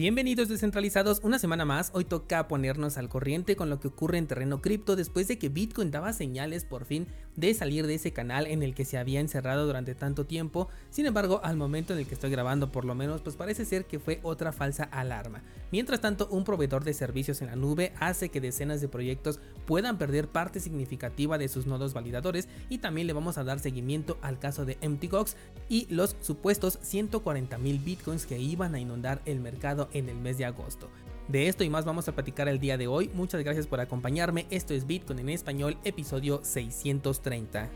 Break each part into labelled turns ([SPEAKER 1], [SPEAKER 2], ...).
[SPEAKER 1] Bienvenidos descentralizados, una semana más, hoy toca ponernos al corriente con lo que ocurre en terreno cripto después de que Bitcoin daba señales por fin de salir de ese canal en el que se había encerrado durante tanto tiempo, sin embargo al momento en el que estoy grabando por lo menos pues parece ser que fue otra falsa alarma. Mientras tanto un proveedor de servicios en la nube hace que decenas de proyectos puedan perder parte significativa de sus nodos validadores y también le vamos a dar seguimiento al caso de MTGOX y los supuestos 140 mil bitcoins que iban a inundar el mercado en el mes de agosto. De esto y más vamos a platicar el día de hoy. Muchas gracias por acompañarme. Esto es Bitcoin en español, episodio 630.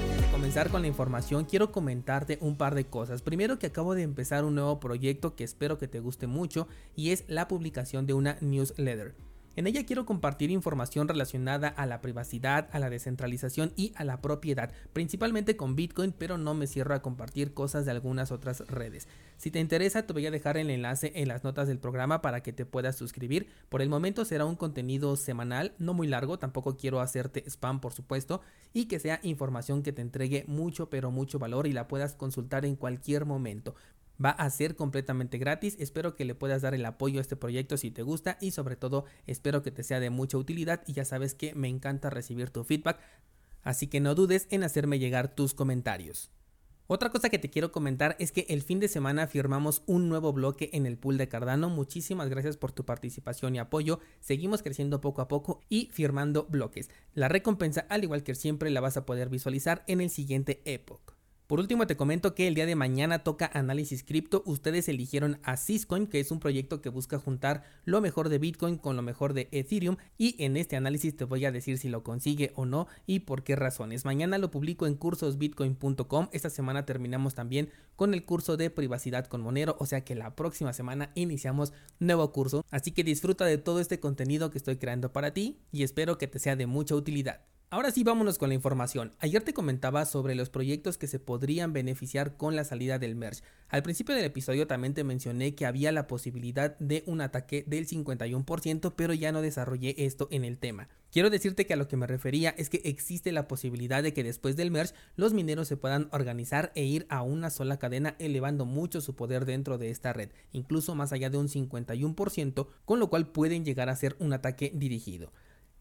[SPEAKER 1] Antes de comenzar con la información, quiero comentarte un par de cosas. Primero que acabo de empezar un nuevo proyecto que espero que te guste mucho y es la publicación de una newsletter. En ella quiero compartir información relacionada a la privacidad, a la descentralización y a la propiedad, principalmente con Bitcoin, pero no me cierro a compartir cosas de algunas otras redes. Si te interesa, te voy a dejar el enlace en las notas del programa para que te puedas suscribir. Por el momento será un contenido semanal, no muy largo, tampoco quiero hacerte spam por supuesto, y que sea información que te entregue mucho pero mucho valor y la puedas consultar en cualquier momento. Va a ser completamente gratis, espero que le puedas dar el apoyo a este proyecto si te gusta y sobre todo espero que te sea de mucha utilidad y ya sabes que me encanta recibir tu feedback, así que no dudes en hacerme llegar tus comentarios. Otra cosa que te quiero comentar es que el fin de semana firmamos un nuevo bloque en el pool de Cardano. Muchísimas gracias por tu participación y apoyo. Seguimos creciendo poco a poco y firmando bloques. La recompensa, al igual que siempre, la vas a poder visualizar en el siguiente Epoch. Por último te comento que el día de mañana toca análisis cripto. Ustedes eligieron a Syscoin, que es un proyecto que busca juntar lo mejor de Bitcoin con lo mejor de Ethereum y en este análisis te voy a decir si lo consigue o no y por qué razones. Mañana lo publico en cursosbitcoin.com. Esta semana terminamos también con el curso de privacidad con Monero, o sea que la próxima semana iniciamos nuevo curso. Así que disfruta de todo este contenido que estoy creando para ti y espero que te sea de mucha utilidad. Ahora sí, vámonos con la información. Ayer te comentaba sobre los proyectos que se podrían beneficiar con la salida del merge. Al principio del episodio también te mencioné que había la posibilidad de un ataque del 51%, pero ya no desarrollé esto en el tema. Quiero decirte que a lo que me refería es que existe la posibilidad de que después del merge los mineros se puedan organizar e ir a una sola cadena elevando mucho su poder dentro de esta red, incluso más allá de un 51%, con lo cual pueden llegar a ser un ataque dirigido.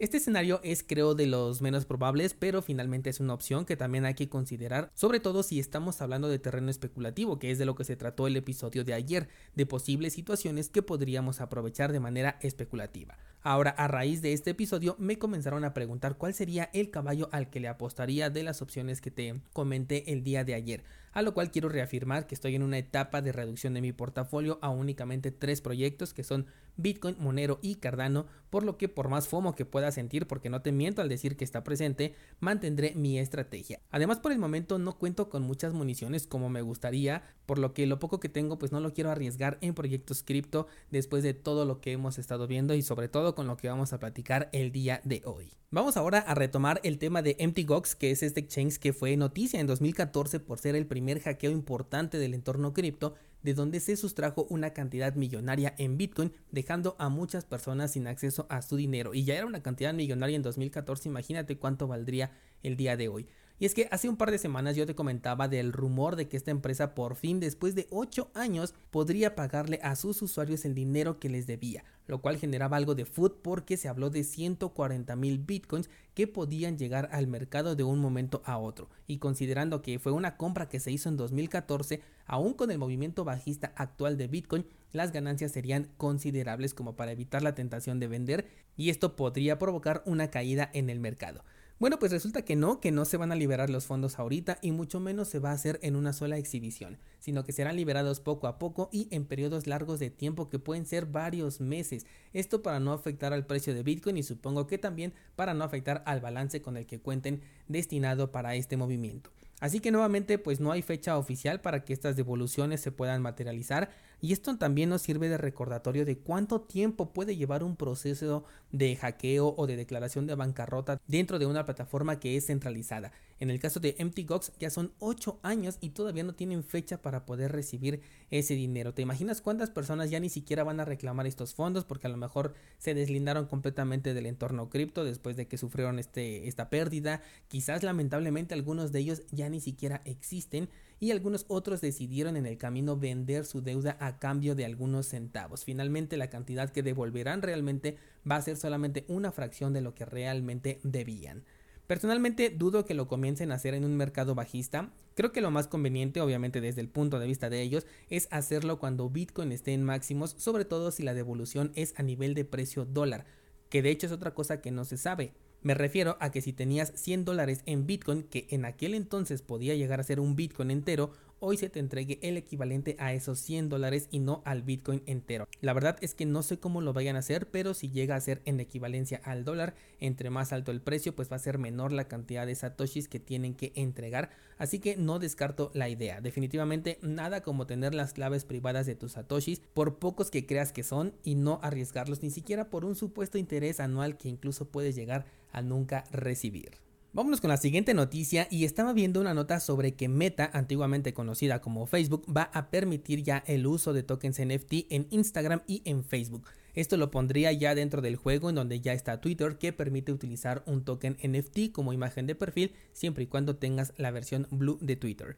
[SPEAKER 1] Este escenario es creo de los menos probables, pero finalmente es una opción que también hay que considerar, sobre todo si estamos hablando de terreno especulativo, que es de lo que se trató el episodio de ayer, de posibles situaciones que podríamos aprovechar de manera especulativa. Ahora, a raíz de este episodio, me comenzaron a preguntar cuál sería el caballo al que le apostaría de las opciones que te comenté el día de ayer a lo cual quiero reafirmar que estoy en una etapa de reducción de mi portafolio a únicamente tres proyectos que son Bitcoin, Monero y Cardano, por lo que por más FOMO que pueda sentir, porque no te miento al decir que está presente, mantendré mi estrategia. Además por el momento no cuento con muchas municiones como me gustaría, por lo que lo poco que tengo pues no lo quiero arriesgar en proyectos cripto después de todo lo que hemos estado viendo y sobre todo con lo que vamos a platicar el día de hoy. Vamos ahora a retomar el tema de MTGOX, que es este exchange que fue noticia en 2014 por ser el primer hackeo importante del entorno cripto, de donde se sustrajo una cantidad millonaria en Bitcoin, dejando a muchas personas sin acceso a su dinero. Y ya era una cantidad millonaria en 2014, imagínate cuánto valdría el día de hoy. Y es que hace un par de semanas yo te comentaba del rumor de que esta empresa por fin después de 8 años podría pagarle a sus usuarios el dinero que les debía, lo cual generaba algo de food porque se habló de 140 mil bitcoins que podían llegar al mercado de un momento a otro. Y considerando que fue una compra que se hizo en 2014, aún con el movimiento bajista actual de bitcoin, las ganancias serían considerables como para evitar la tentación de vender y esto podría provocar una caída en el mercado. Bueno, pues resulta que no, que no se van a liberar los fondos ahorita y mucho menos se va a hacer en una sola exhibición, sino que serán liberados poco a poco y en periodos largos de tiempo que pueden ser varios meses. Esto para no afectar al precio de Bitcoin y supongo que también para no afectar al balance con el que cuenten destinado para este movimiento. Así que nuevamente pues no hay fecha oficial para que estas devoluciones se puedan materializar y esto también nos sirve de recordatorio de cuánto tiempo puede llevar un proceso de hackeo o de declaración de bancarrota dentro de una plataforma que es centralizada. En el caso de MTGOX ya son 8 años y todavía no tienen fecha para poder recibir ese dinero. ¿Te imaginas cuántas personas ya ni siquiera van a reclamar estos fondos porque a lo mejor se deslindaron completamente del entorno cripto después de que sufrieron este, esta pérdida? Quizás lamentablemente algunos de ellos ya ni siquiera existen y algunos otros decidieron en el camino vender su deuda a cambio de algunos centavos. Finalmente la cantidad que devolverán realmente va a ser solamente una fracción de lo que realmente debían. Personalmente dudo que lo comiencen a hacer en un mercado bajista. Creo que lo más conveniente, obviamente desde el punto de vista de ellos, es hacerlo cuando Bitcoin esté en máximos, sobre todo si la devolución es a nivel de precio dólar, que de hecho es otra cosa que no se sabe. Me refiero a que si tenías 100 dólares en Bitcoin, que en aquel entonces podía llegar a ser un Bitcoin entero, hoy se te entregue el equivalente a esos 100 dólares y no al Bitcoin entero. La verdad es que no sé cómo lo vayan a hacer, pero si llega a ser en equivalencia al dólar, entre más alto el precio, pues va a ser menor la cantidad de satoshis que tienen que entregar. Así que no descarto la idea. Definitivamente nada como tener las claves privadas de tus satoshis, por pocos que creas que son, y no arriesgarlos ni siquiera por un supuesto interés anual que incluso puedes llegar a nunca recibir. Vámonos con la siguiente noticia y estaba viendo una nota sobre que Meta, antiguamente conocida como Facebook, va a permitir ya el uso de tokens NFT en Instagram y en Facebook. Esto lo pondría ya dentro del juego en donde ya está Twitter que permite utilizar un token NFT como imagen de perfil siempre y cuando tengas la versión blue de Twitter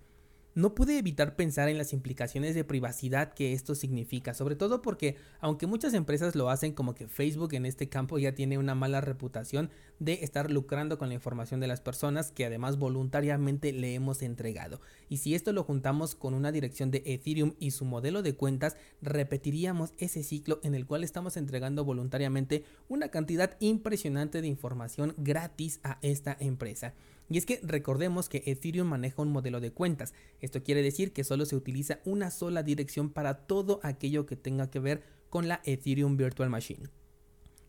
[SPEAKER 1] no pude evitar pensar en las implicaciones de privacidad que esto significa, sobre todo porque aunque muchas empresas lo hacen como que Facebook en este campo ya tiene una mala reputación de estar lucrando con la información de las personas que además voluntariamente le hemos entregado. Y si esto lo juntamos con una dirección de Ethereum y su modelo de cuentas, repetiríamos ese ciclo en el cual estamos entregando voluntariamente una cantidad impresionante de información gratis a esta empresa. Y es que recordemos que Ethereum maneja un modelo de cuentas. Esto quiere decir que solo se utiliza una sola dirección para todo aquello que tenga que ver con la Ethereum Virtual Machine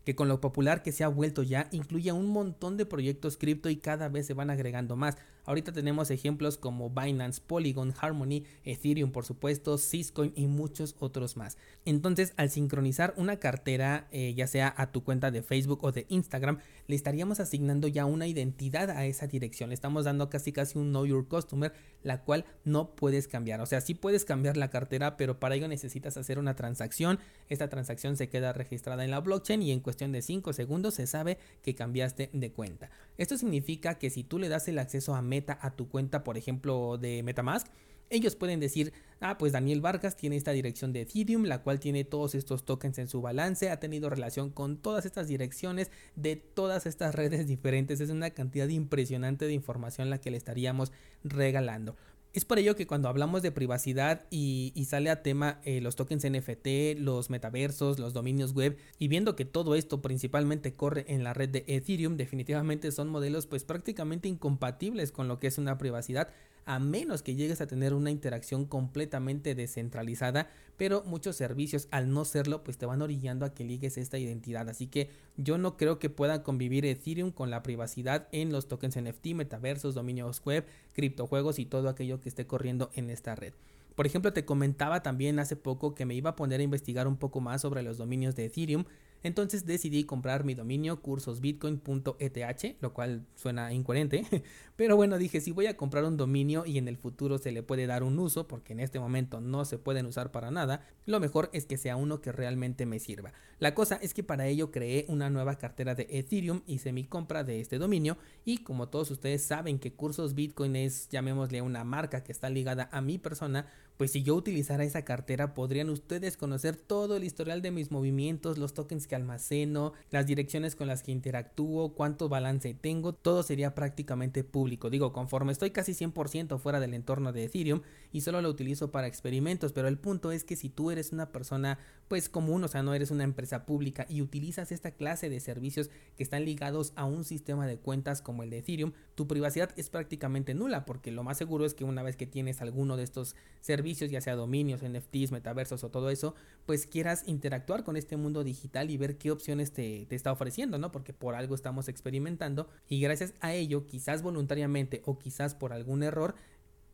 [SPEAKER 1] que con lo popular que se ha vuelto ya incluye un montón de proyectos cripto y cada vez se van agregando más. Ahorita tenemos ejemplos como Binance, Polygon, Harmony, Ethereum por supuesto, Syscoin y muchos otros más. Entonces al sincronizar una cartera eh, ya sea a tu cuenta de Facebook o de Instagram, le estaríamos asignando ya una identidad a esa dirección. Le estamos dando casi casi un Know Your Customer, la cual no puedes cambiar. O sea, sí puedes cambiar la cartera, pero para ello necesitas hacer una transacción. Esta transacción se queda registrada en la blockchain y en cuestión de 5 segundos se sabe que cambiaste de cuenta. Esto significa que si tú le das el acceso a Meta a tu cuenta, por ejemplo, de Metamask, ellos pueden decir, ah, pues Daniel Vargas tiene esta dirección de Ethereum, la cual tiene todos estos tokens en su balance, ha tenido relación con todas estas direcciones de todas estas redes diferentes. Es una cantidad impresionante de información la que le estaríamos regalando. Es por ello que cuando hablamos de privacidad y, sale a tema eh, los tokens NFT, los metaversos, los dominios web, y viendo que todo esto principalmente corre en la red de Ethereum, definitivamente son modelos pues prácticamente incompatibles con lo que es una privacidad a menos que llegues a tener una interacción completamente descentralizada, pero muchos servicios al no serlo pues te van orillando a que ligues esta identidad, así que yo no creo que pueda convivir Ethereum con la privacidad en los tokens NFT, metaversos, dominios web, criptojuegos y todo aquello que esté corriendo en esta red. Por ejemplo, te comentaba también hace poco que me iba a poner a investigar un poco más sobre los dominios de Ethereum entonces decidí comprar mi dominio cursosbitcoin.eth, lo cual suena incoherente, pero bueno, dije, si voy a comprar un dominio y en el futuro se le puede dar un uso, porque en este momento no se pueden usar para nada, lo mejor es que sea uno que realmente me sirva. La cosa es que para ello creé una nueva cartera de Ethereum, hice mi compra de este dominio y como todos ustedes saben que Cursos Bitcoin es, llamémosle una marca que está ligada a mi persona, pues si yo utilizara esa cartera podrían ustedes conocer todo el historial de mis movimientos, los tokens que almaceno, las direcciones con las que interactúo, cuánto balance tengo, todo sería prácticamente público. Digo, conforme estoy casi 100% fuera del entorno de Ethereum y solo lo utilizo para experimentos, pero el punto es que si tú eres una persona pues común, o sea, no eres una empresa pública y utilizas esta clase de servicios que están ligados a un sistema de cuentas como el de Ethereum, tu privacidad es prácticamente nula porque lo más seguro es que una vez que tienes alguno de estos servicios ya sea dominios, NFTs, metaversos o todo eso, pues quieras interactuar con este mundo digital y ver qué opciones te, te está ofreciendo, ¿no? Porque por algo estamos experimentando y gracias a ello, quizás voluntariamente o quizás por algún error,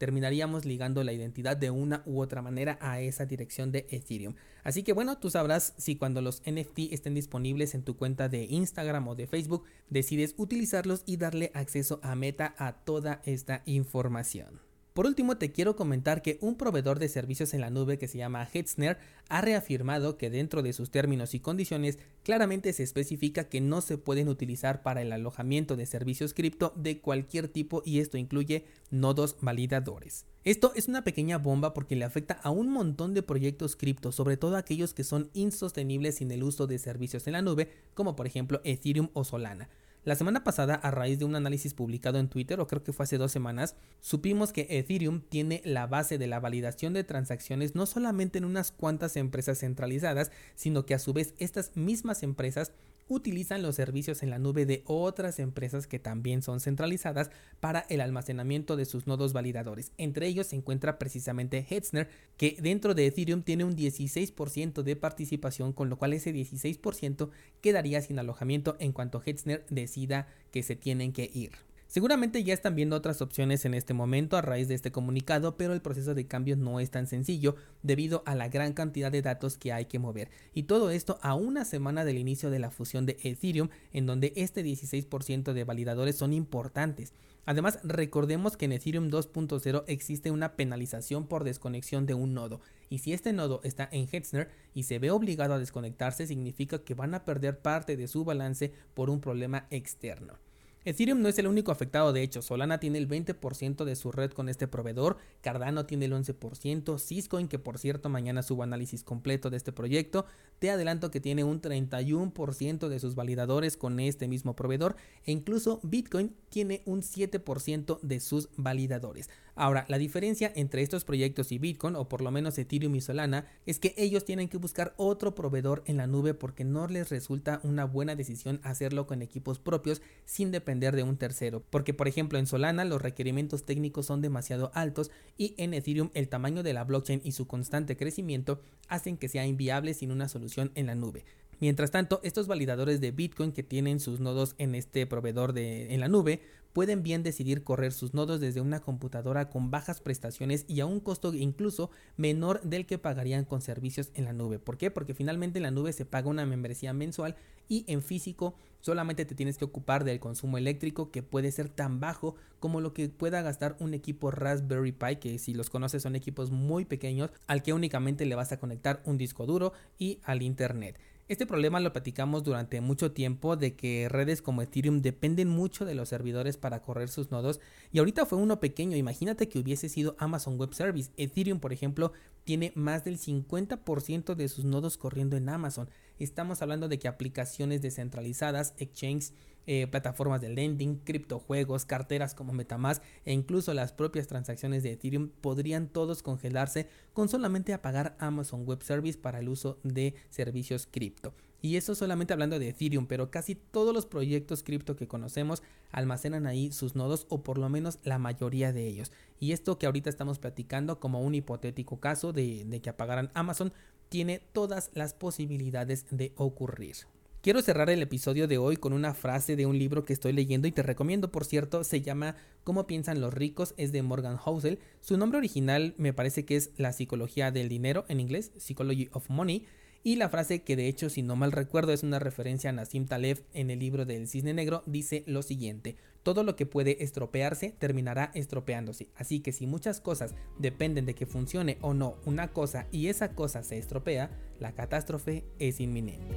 [SPEAKER 1] terminaríamos ligando la identidad de una u otra manera a esa dirección de Ethereum. Así que bueno, tú sabrás si cuando los NFT estén disponibles en tu cuenta de Instagram o de Facebook decides utilizarlos y darle acceso a Meta a toda esta información. Por último, te quiero comentar que un proveedor de servicios en la nube que se llama Hetzner ha reafirmado que dentro de sus términos y condiciones claramente se especifica que no se pueden utilizar para el alojamiento de servicios cripto de cualquier tipo y esto incluye nodos validadores. Esto es una pequeña bomba porque le afecta a un montón de proyectos cripto, sobre todo aquellos que son insostenibles sin el uso de servicios en la nube, como por ejemplo Ethereum o Solana. La semana pasada, a raíz de un análisis publicado en Twitter, o creo que fue hace dos semanas, supimos que Ethereum tiene la base de la validación de transacciones no solamente en unas cuantas empresas centralizadas, sino que a su vez estas mismas empresas utilizan los servicios en la nube de otras empresas que también son centralizadas para el almacenamiento de sus nodos validadores. Entre ellos se encuentra precisamente Hetzner, que dentro de Ethereum tiene un 16% de participación, con lo cual ese 16% quedaría sin alojamiento en cuanto Hetzner decida que se tienen que ir. Seguramente ya están viendo otras opciones en este momento a raíz de este comunicado, pero el proceso de cambio no es tan sencillo debido a la gran cantidad de datos que hay que mover. Y todo esto a una semana del inicio de la fusión de Ethereum, en donde este 16% de validadores son importantes. Además, recordemos que en Ethereum 2.0 existe una penalización por desconexión de un nodo, y si este nodo está en Hetzner y se ve obligado a desconectarse, significa que van a perder parte de su balance por un problema externo. Ethereum no es el único afectado, de hecho, Solana tiene el 20% de su red con este proveedor, Cardano tiene el 11%, Syscoin, que por cierto mañana subo análisis completo de este proyecto, te adelanto que tiene un 31% de sus validadores con este mismo proveedor, e incluso Bitcoin tiene un 7% de sus validadores. Ahora, la diferencia entre estos proyectos y Bitcoin, o por lo menos Ethereum y Solana, es que ellos tienen que buscar otro proveedor en la nube porque no les resulta una buena decisión hacerlo con equipos propios sin depender de un tercero. Porque, por ejemplo, en Solana los requerimientos técnicos son demasiado altos y en Ethereum el tamaño de la blockchain y su constante crecimiento hacen que sea inviable sin una solución en la nube. Mientras tanto, estos validadores de Bitcoin que tienen sus nodos en este proveedor de, en la nube pueden bien decidir correr sus nodos desde una computadora con bajas prestaciones y a un costo incluso menor del que pagarían con servicios en la nube. ¿Por qué? Porque finalmente en la nube se paga una membresía mensual y en físico solamente te tienes que ocupar del consumo eléctrico que puede ser tan bajo como lo que pueda gastar un equipo Raspberry Pi que si los conoces son equipos muy pequeños al que únicamente le vas a conectar un disco duro y al internet. Este problema lo platicamos durante mucho tiempo de que redes como Ethereum dependen mucho de los servidores para correr sus nodos y ahorita fue uno pequeño, imagínate que hubiese sido Amazon Web Service. Ethereum, por ejemplo, tiene más del 50% de sus nodos corriendo en Amazon. Estamos hablando de que aplicaciones descentralizadas, exchanges, eh, plataformas de lending, criptojuegos, carteras como Metamask e incluso las propias transacciones de Ethereum podrían todos congelarse con solamente apagar Amazon Web Service para el uso de servicios cripto. Y eso solamente hablando de Ethereum, pero casi todos los proyectos cripto que conocemos almacenan ahí sus nodos o por lo menos la mayoría de ellos. Y esto que ahorita estamos platicando como un hipotético caso de, de que apagaran Amazon tiene todas las posibilidades de ocurrir. Quiero cerrar el episodio de hoy con una frase de un libro que estoy leyendo y te recomiendo, por cierto, se llama Cómo piensan los ricos, es de Morgan Housel. Su nombre original me parece que es La psicología del dinero en inglés, Psychology of Money. Y la frase que de hecho, si no mal recuerdo, es una referencia a Nassim Taleb en el libro del Cisne Negro, dice lo siguiente, todo lo que puede estropearse terminará estropeándose, así que si muchas cosas dependen de que funcione o no una cosa y esa cosa se estropea, la catástrofe es inminente.